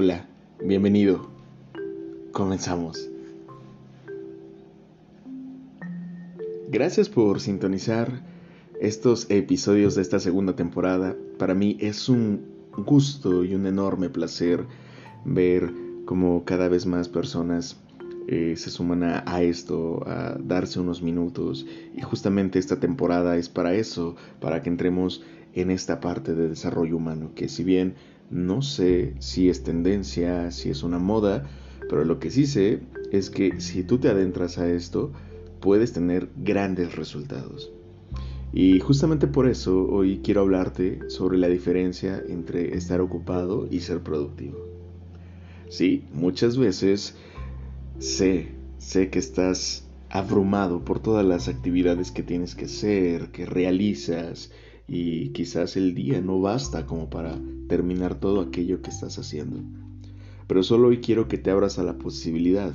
Hola, bienvenido. Comenzamos. Gracias por sintonizar estos episodios de esta segunda temporada. Para mí es un gusto y un enorme placer ver cómo cada vez más personas eh, se suman a, esto, a darse unos minutos. Y justamente esta temporada es para eso, para que entremos en esta parte de desarrollo humano, que si bien no sé si es tendencia, si es una moda, pero lo que sí sé es que si tú te adentras a esto, puedes tener grandes resultados. Y justamente por eso hoy quiero hablarte sobre la diferencia entre estar ocupado y ser productivo. Sí, muchas veces sé, sé que estás abrumado por todas las actividades que tienes que hacer, que realizas, y quizás el día no basta como para terminar todo aquello que estás haciendo. Pero solo hoy quiero que te abras a la posibilidad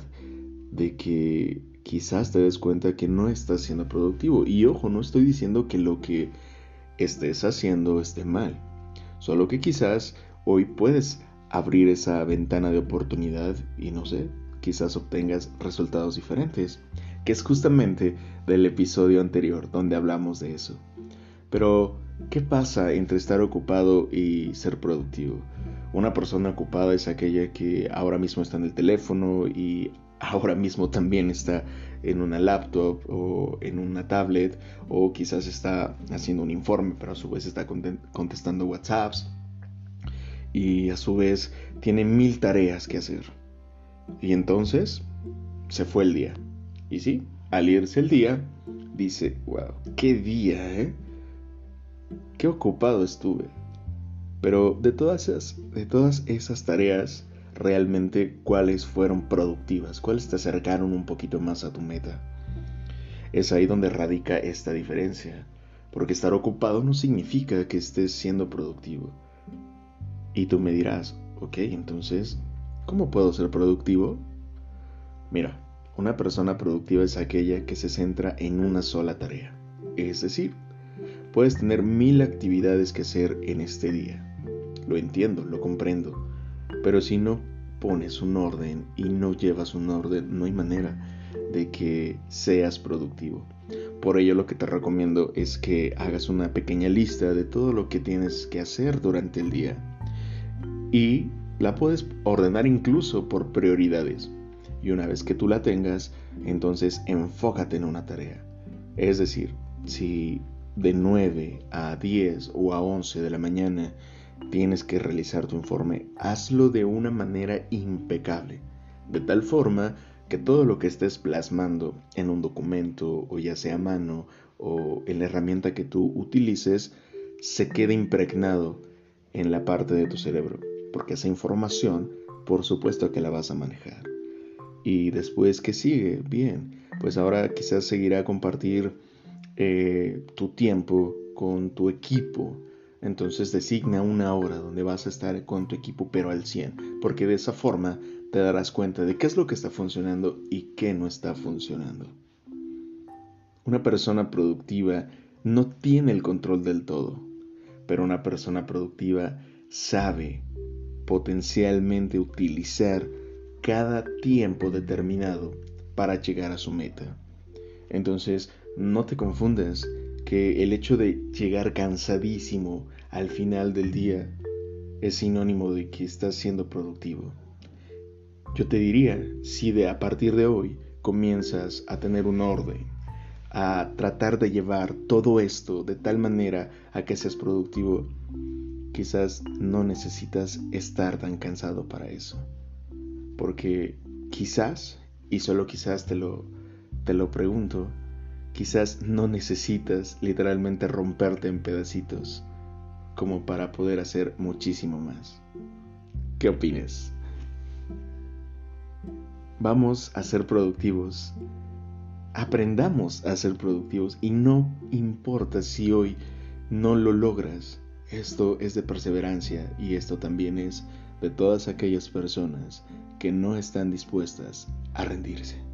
de que quizás te des cuenta que no estás siendo productivo. Y ojo, no estoy diciendo que lo que estés haciendo esté mal. Solo que quizás hoy puedes abrir esa ventana de oportunidad y no sé, quizás obtengas resultados diferentes. Que es justamente del episodio anterior donde hablamos de eso. Pero ¿Qué pasa entre estar ocupado y ser productivo? Una persona ocupada es aquella que ahora mismo está en el teléfono y ahora mismo también está en una laptop o en una tablet o quizás está haciendo un informe pero a su vez está contestando WhatsApps y a su vez tiene mil tareas que hacer. Y entonces se fue el día. Y sí, al irse el día, dice, wow, qué día, ¿eh? Qué ocupado estuve. Pero de todas esas, tareas, realmente cuáles fueron productivas, cuáles te acercaron un poquito más a tu meta. Es ahí donde radica esta diferencia, porque estar ocupado no significa que estés siendo productivo. Y tú me dirás, ok, entonces, ¿cómo puedo ser productivo? Mira, una persona productiva es aquella que se centra en una sola tarea, es decir, Puedes tener mil actividades que hacer en este día. Lo entiendo, lo comprendo. Pero si no pones un orden y no llevas un orden, no hay manera de que seas productivo. Por ello lo que te recomiendo es que hagas una pequeña lista de todo lo que tienes que hacer durante el día. Y la puedes ordenar incluso por prioridades. Y una vez que tú la tengas, entonces enfócate en una tarea. Es decir, si de 9 a 10 o a 11 de la mañana tienes que realizar tu informe, hazlo de una manera impecable, de tal forma que todo lo que estés plasmando en un documento o ya sea a mano o en la herramienta que tú utilices se quede impregnado en la parte de tu cerebro, porque esa información por supuesto que la vas a manejar. Y después que sigue, bien, pues ahora quizás seguirá a compartir eh, tu tiempo con tu equipo. Entonces designa una hora donde vas a estar con tu equipo pero al 100, porque de esa forma te darás cuenta de qué es lo que está funcionando y qué no está funcionando. Una persona productiva no tiene el control del todo, pero una persona productiva sabe potencialmente utilizar cada tiempo determinado para llegar a su meta. Entonces, no te confundas que el hecho de llegar cansadísimo al final del día es sinónimo de que estás siendo productivo. Yo te diría, si de a partir de hoy comienzas a tener un orden, a tratar de llevar todo esto de tal manera a que seas productivo, quizás no necesitas estar tan cansado para eso. Porque quizás, y solo quizás te lo, te lo pregunto, Quizás no necesitas literalmente romperte en pedacitos como para poder hacer muchísimo más. ¿Qué opinas? Vamos a ser productivos. Aprendamos a ser productivos y no importa si hoy no lo logras. Esto es de perseverancia y esto también es de todas aquellas personas que no están dispuestas a rendirse.